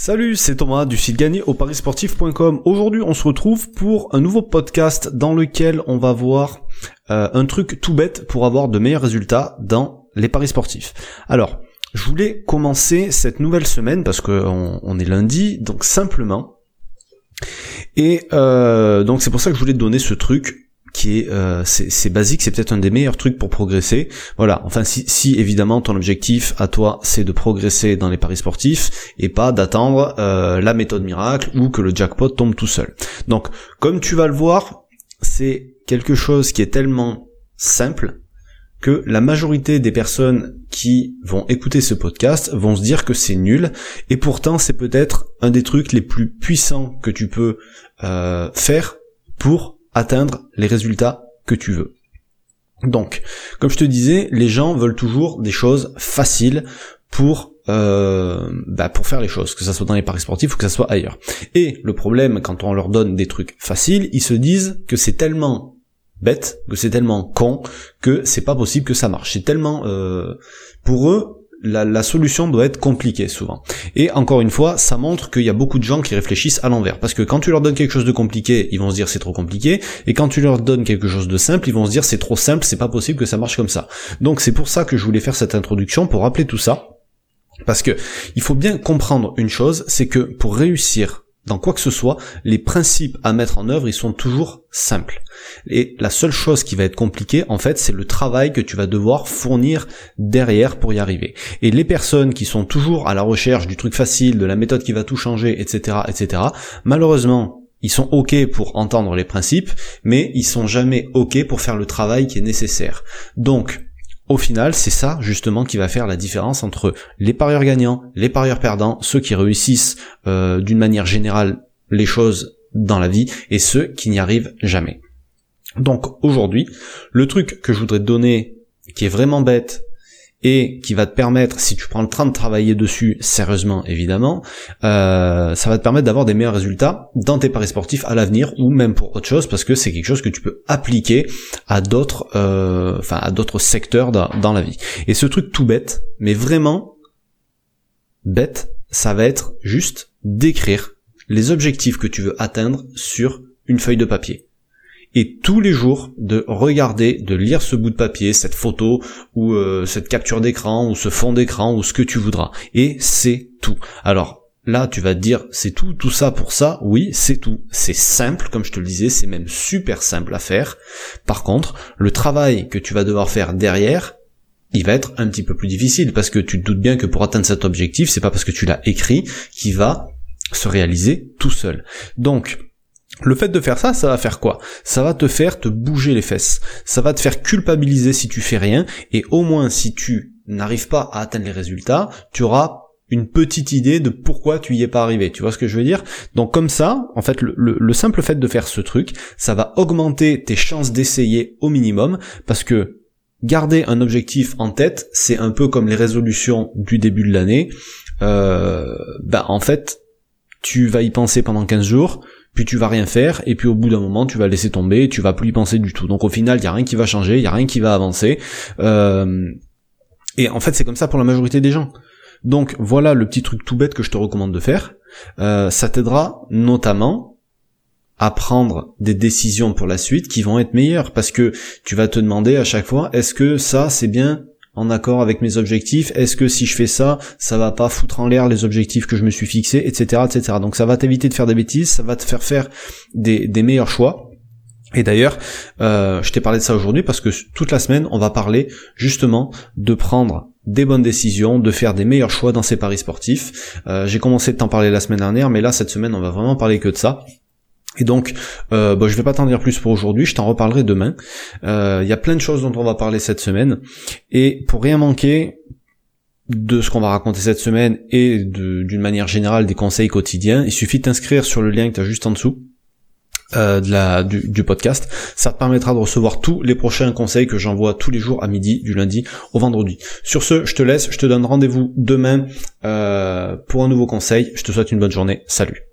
Salut, c'est Thomas du site gagné au parisportif.com. Aujourd'hui, on se retrouve pour un nouveau podcast dans lequel on va voir euh, un truc tout bête pour avoir de meilleurs résultats dans les paris sportifs. Alors, je voulais commencer cette nouvelle semaine parce qu'on on est lundi, donc simplement. Et euh, donc c'est pour ça que je voulais donner ce truc euh, c'est basique, c'est peut-être un des meilleurs trucs pour progresser. Voilà, enfin si, si évidemment ton objectif à toi c'est de progresser dans les paris sportifs et pas d'attendre euh, la méthode miracle ou que le jackpot tombe tout seul. Donc comme tu vas le voir, c'est quelque chose qui est tellement simple que la majorité des personnes qui vont écouter ce podcast vont se dire que c'est nul et pourtant c'est peut-être un des trucs les plus puissants que tu peux euh, faire pour atteindre les résultats que tu veux. Donc, comme je te disais, les gens veulent toujours des choses faciles pour euh, bah pour faire les choses, que ça soit dans les paris sportifs ou que ça soit ailleurs. Et le problème, quand on leur donne des trucs faciles, ils se disent que c'est tellement bête, que c'est tellement con, que c'est pas possible que ça marche. C'est tellement euh, pour eux, la, solution doit être compliquée souvent. Et encore une fois, ça montre qu'il y a beaucoup de gens qui réfléchissent à l'envers. Parce que quand tu leur donnes quelque chose de compliqué, ils vont se dire c'est trop compliqué. Et quand tu leur donnes quelque chose de simple, ils vont se dire c'est trop simple, c'est pas possible que ça marche comme ça. Donc c'est pour ça que je voulais faire cette introduction pour rappeler tout ça. Parce que il faut bien comprendre une chose, c'est que pour réussir dans quoi que ce soit, les principes à mettre en œuvre, ils sont toujours simples. Et la seule chose qui va être compliquée, en fait, c'est le travail que tu vas devoir fournir derrière pour y arriver. Et les personnes qui sont toujours à la recherche du truc facile, de la méthode qui va tout changer, etc., etc., malheureusement, ils sont ok pour entendre les principes, mais ils sont jamais ok pour faire le travail qui est nécessaire. Donc, au final, c'est ça justement qui va faire la différence entre les parieurs gagnants, les parieurs perdants, ceux qui réussissent euh, d'une manière générale les choses dans la vie et ceux qui n'y arrivent jamais. Donc aujourd'hui, le truc que je voudrais te donner qui est vraiment bête et qui va te permettre, si tu prends le train de travailler dessus sérieusement évidemment, euh, ça va te permettre d'avoir des meilleurs résultats dans tes paris sportifs à l'avenir ou même pour autre chose parce que c'est quelque chose que tu peux appliquer à d'autres, euh, à d'autres secteurs dans, dans la vie. Et ce truc tout bête, mais vraiment bête, ça va être juste d'écrire les objectifs que tu veux atteindre sur une feuille de papier et tous les jours de regarder, de lire ce bout de papier, cette photo ou euh, cette capture d'écran ou ce fond d'écran ou ce que tu voudras. Et c'est tout. Alors là, tu vas te dire c'est tout, tout ça pour ça? Oui, c'est tout. C'est simple, comme je te le disais, c'est même super simple à faire. Par contre, le travail que tu vas devoir faire derrière, il va être un petit peu plus difficile parce que tu te doutes bien que pour atteindre cet objectif, c'est pas parce que tu l'as écrit qu'il va se réaliser tout seul. Donc, le fait de faire ça, ça va faire quoi? Ça va te faire te bouger les fesses. Ça va te faire culpabiliser si tu fais rien. Et au moins, si tu n'arrives pas à atteindre les résultats, tu auras une petite idée de pourquoi tu y es pas arrivé. Tu vois ce que je veux dire? Donc comme ça, en fait, le, le, simple fait de faire ce truc, ça va augmenter tes chances d'essayer au minimum, parce que garder un objectif en tête, c'est un peu comme les résolutions du début de l'année. Euh, bah en fait, tu vas y penser pendant 15 jours, puis tu vas rien faire, et puis au bout d'un moment tu vas laisser tomber, tu vas plus y penser du tout. Donc au final, il y a rien qui va changer, il y a rien qui va avancer. Euh, et en fait, c'est comme ça pour la majorité des gens. Donc voilà le petit truc tout bête que je te recommande de faire. Euh, ça t'aidera notamment à prendre des décisions pour la suite qui vont être meilleures parce que tu vas te demander à chaque fois est-ce que ça c'est bien en accord avec mes objectifs Est-ce que si je fais ça, ça va pas foutre en l'air les objectifs que je me suis fixés, etc., etc. Donc ça va t'éviter de faire des bêtises, ça va te faire faire des, meilleurs choix. Et d'ailleurs, euh, je t'ai parlé de ça aujourd'hui parce que toute la semaine, on va parler justement de prendre des bonnes décisions, de faire des meilleurs choix dans ces paris sportifs. Euh, j'ai commencé de t'en parler la semaine dernière, mais là cette semaine, on va vraiment parler que de ça. Et donc, euh, bah, je vais pas t'en dire plus pour aujourd'hui, je t'en reparlerai demain. Il euh, y a plein de choses dont on va parler cette semaine. Et pour rien manquer de ce qu'on va raconter cette semaine et d'une manière générale des conseils quotidiens, il suffit de t'inscrire sur le lien que tu as juste en dessous. Euh, de la, du, podcast, ça te permettra de recevoir tous les prochains conseils que j'envoie tous les jours à midi, du lundi au vendredi. Sur ce, je te laisse, je te donne rendez-vous demain euh, pour un nouveau conseil. Je te souhaite une bonne journée. Salut.